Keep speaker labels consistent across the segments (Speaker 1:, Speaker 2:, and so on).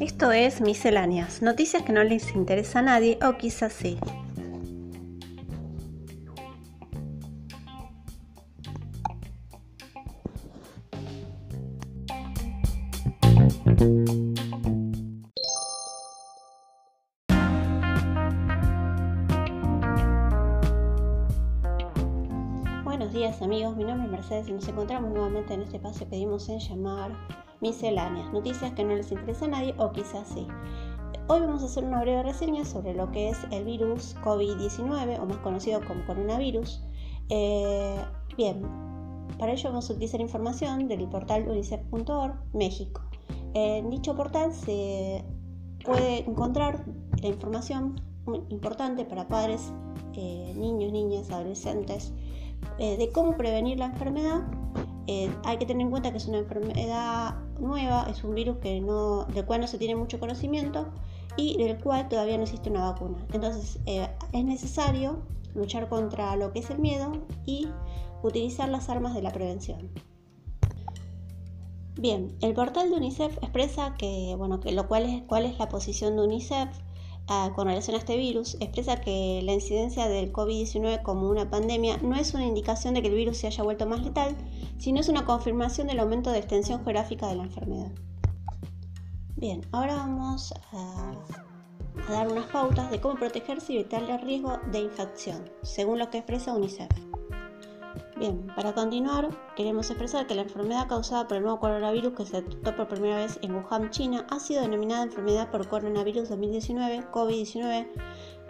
Speaker 1: Esto es Misceláneas, noticias que no les interesa a nadie o quizás sí. Mi nombre es Mercedes y nos encontramos nuevamente en este espacio que dimos en llamar misceláneas, noticias que no les interesa a nadie o quizás sí. Hoy vamos a hacer una breve reseña sobre lo que es el virus COVID-19 o más conocido como coronavirus. Eh, bien, para ello vamos a utilizar información del portal unicef.org México. En dicho portal se puede encontrar la información muy importante para padres, eh, niños, niñas, adolescentes, eh, de cómo prevenir la enfermedad. Eh, hay que tener en cuenta que es una enfermedad nueva, es un virus que no, del cual no se tiene mucho conocimiento y del cual todavía no existe una vacuna. Entonces es necesario luchar contra lo que es el miedo y utilizar las armas de la prevención. Bien, el portal de UNICEF expresa que, bueno, que lo cual es, cuál es la posición de UNICEF con relación a este virus. Expresa que la incidencia del COVID-19 como una pandemia no es una indicación de que el virus se haya vuelto más letal, sino es una confirmación del aumento de extensión geográfica de la enfermedad. Bien, ahora vamos a, a dar unas pautas de cómo protegerse y evitar el riesgo de infección, según lo que expresa UNICEF. Bien, para continuar, queremos expresar que la enfermedad causada por el nuevo coronavirus que se detectó por primera vez en Wuhan, China, ha sido denominada enfermedad por coronavirus 2019, COVID-19,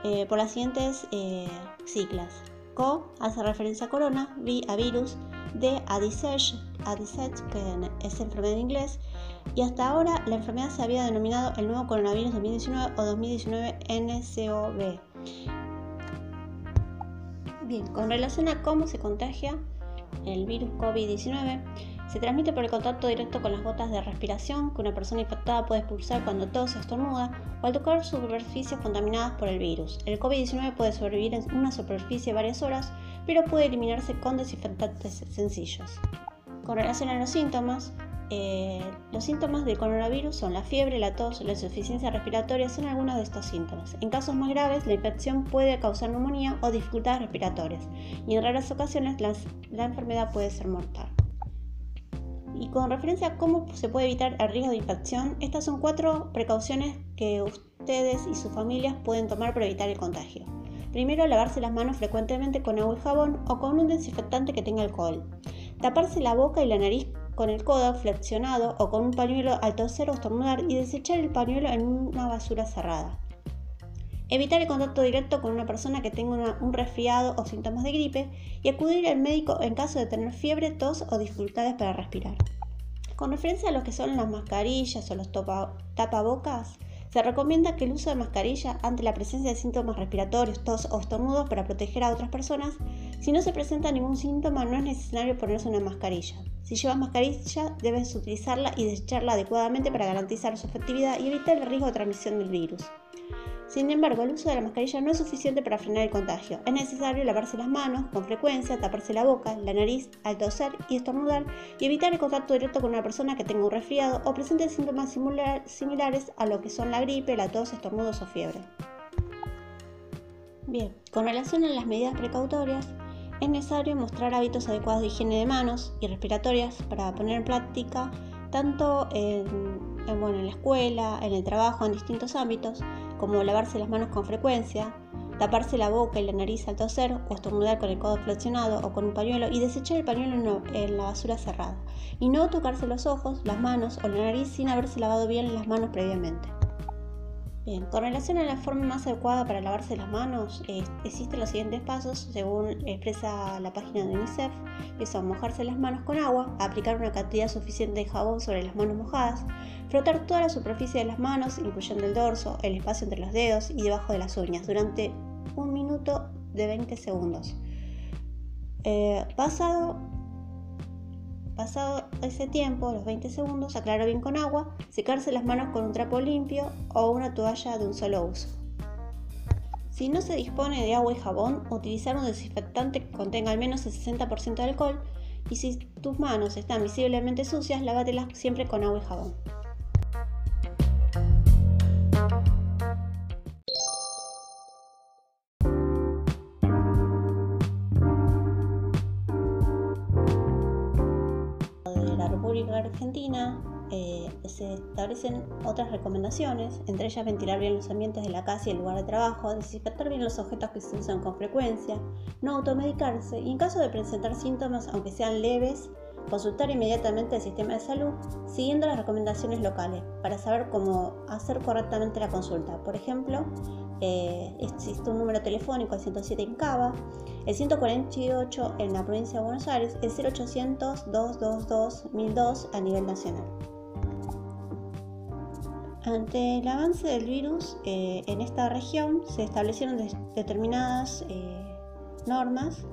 Speaker 1: eh, por las siguientes eh, siglas. CO hace referencia a corona, V a virus, D a disease, que es enfermedad en inglés, y hasta ahora la enfermedad se había denominado el nuevo coronavirus 2019 o 2019 NCOV. Bien, con relación a cómo se contagia el virus COVID-19, se transmite por el contacto directo con las gotas de respiración que una persona infectada puede expulsar cuando tose o estornuda o al tocar superficies contaminadas por el virus. El COVID-19 puede sobrevivir en una superficie varias horas, pero puede eliminarse con desinfectantes sencillos. Con relación a los síntomas, eh, los síntomas del coronavirus son la fiebre, la tos, la insuficiencia respiratoria, son algunos de estos síntomas. En casos más graves, la infección puede causar neumonía o dificultades respiratorias, y en raras ocasiones la, enfermedad puede ser mortal. Y con referencia a cómo se puede evitar el riesgo de infección, estas son cuatro precauciones que ustedes y sus familias pueden tomar para evitar el contagio. Primero, lavarse las manos frecuentemente con agua y jabón o con un desinfectante que tenga alcohol. Taparse la boca y la nariz con el codo flexionado o con un pañuelo al toser o estornudar y desechar el pañuelo en una basura cerrada. Evitar el contacto directo con una persona que tenga un resfriado o síntomas de gripe y acudir al médico en caso de tener fiebre, tos o dificultades para respirar. Con referencia a lo que son las mascarillas o los tapabocas, se recomienda que el uso de mascarilla ante la presencia de síntomas respiratorios, tos o estornudos para proteger a otras personas. Si no se presenta ningún síntoma, no es necesario ponerse una mascarilla. Si llevas mascarilla, debes utilizarla y desecharla adecuadamente para garantizar su efectividad y evitar el riesgo de transmisión del virus. Sin embargo, el uso de la mascarilla no es suficiente para frenar el contagio. Es necesario lavarse las manos con frecuencia, taparse la boca, la nariz al toser y estornudar y evitar el contacto directo con una persona que tenga un resfriado o presente síntomas similares a lo que son la gripe, la tos, estornudos o fiebre. Bien, con relación a las medidas precautorias, es necesario mostrar hábitos adecuados de higiene de manos y respiratorias para poner en práctica tanto en, bueno, en la escuela, en el trabajo, en distintos ámbitos, como lavarse las manos con frecuencia, taparse la boca y la nariz al toser o estornudar con el codo flexionado o con un pañuelo y desechar el pañuelo en la basura cerrada. Y no tocarse los ojos, las manos o la nariz sin haberse lavado bien las manos previamente. Bien, con relación a la forma más adecuada para lavarse las manos, existen los siguientes pasos según expresa la página de UNICEF, que son mojarse las manos con agua, aplicar una cantidad suficiente de jabón sobre las manos mojadas, frotar toda la superficie de las manos, incluyendo el dorso, el espacio entre los dedos y debajo de las uñas, durante un minuto de 20 segundos. Eh, pasado Pasado ese tiempo, los 20 segundos, aclarar bien con agua, secarse las manos con un trapo limpio o una toalla de un solo uso. Si no se dispone de agua y jabón, utilizar un desinfectante que contenga al menos el 60% de alcohol Y si tus manos están visiblemente sucias, lávatelas siempre con agua y jabón. República Argentina eh, se establecen otras recomendaciones, entre ellas ventilar bien los ambientes de la casa y el lugar de trabajo, desinfectar bien los objetos que se usan con frecuencia, no automedicarse y en caso de presentar síntomas, aunque sean leves, consultar inmediatamente el sistema de salud siguiendo las recomendaciones locales para saber cómo hacer correctamente la consulta. Por ejemplo, eh, existe un número telefónico, el 107 en Cava, el 148 en la provincia de Buenos Aires, el 0800-222-1002 a nivel nacional. Ante el avance del virus eh, en esta región se establecieron determinadas eh, normas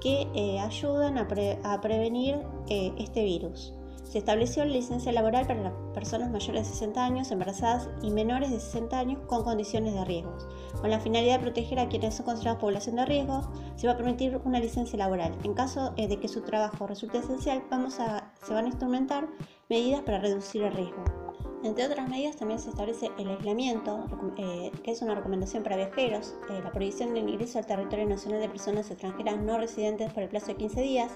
Speaker 1: que eh, ayudan a, prevenir este virus. Se estableció la licencia laboral para las personas mayores de 60 años, embarazadas y menores de 60 años con condiciones de riesgo. Con la finalidad de proteger a quienes son considerados población de riesgo, se va a permitir una licencia laboral. En caso de que su trabajo resulte esencial, vamos a, se van a instrumentar medidas para reducir el riesgo. Entre otras medidas también se establece el aislamiento, eh, que es una recomendación para viajeros, eh, la prohibición del ingreso al territorio nacional de personas extranjeras no residentes por el plazo de 15 días,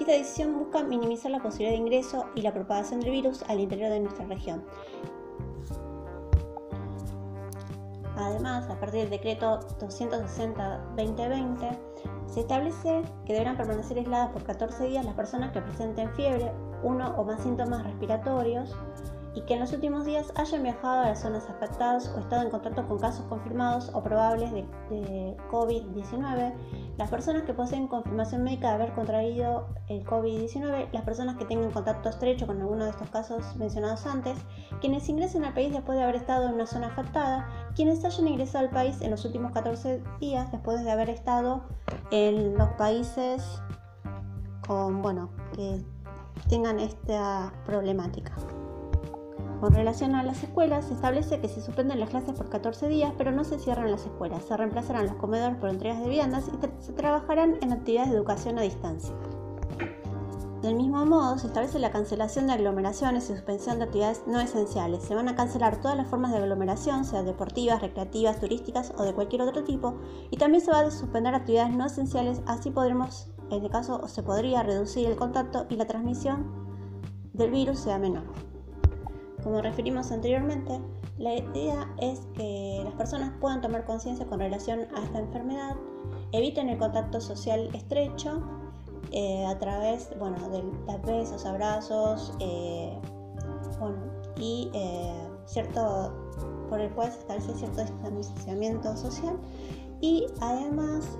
Speaker 1: esta decisión busca minimizar la posibilidad de ingreso y la propagación del virus al interior de nuestra región. Además, a partir del decreto 260-2020, se establece que deberán permanecer aisladas por 14 días las personas que presenten fiebre, uno o más síntomas respiratorios, y que en los últimos días hayan viajado a las zonas afectadas o estado en contacto con casos confirmados o probables de, COVID-19, las personas que poseen confirmación médica de haber contraído el COVID-19, las personas que tengan contacto estrecho con alguno de estos casos mencionados antes, quienes ingresen al país después de haber estado en una zona afectada, quienes hayan ingresado al país en los últimos 14 días después de haber estado en los países con, bueno, que tengan esta problemática. Con relación a las escuelas, se establece que se suspenden las clases por 14 días, pero no se cierran las escuelas. Se reemplazarán los comedores por entregas de viandas y se trabajarán en actividades de educación a distancia. Del mismo modo, se establece la cancelación de aglomeraciones y suspensión de actividades no esenciales. Se van a cancelar todas las formas de aglomeración, sea deportivas, recreativas, turísticas o de cualquier otro tipo, y también se va a suspender actividades no esenciales, así podremos, en este caso, se podría reducir el contacto y la transmisión del virus sea menor. Como referimos anteriormente, la idea es que las personas puedan tomar conciencia con relación a esta enfermedad, eviten el contacto social estrecho eh, a través bueno, de las besos, abrazos eh, y eh, cierto, por el cual se establece cierto distanciamiento social y además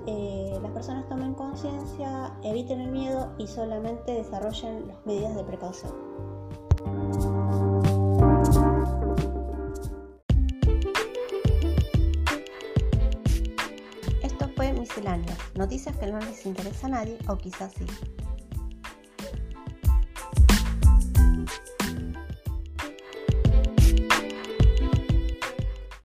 Speaker 1: las personas tomen conciencia, eviten el miedo y solamente desarrollen las medidas de precaución. Noticias que no les interesa a nadie o quizás sí.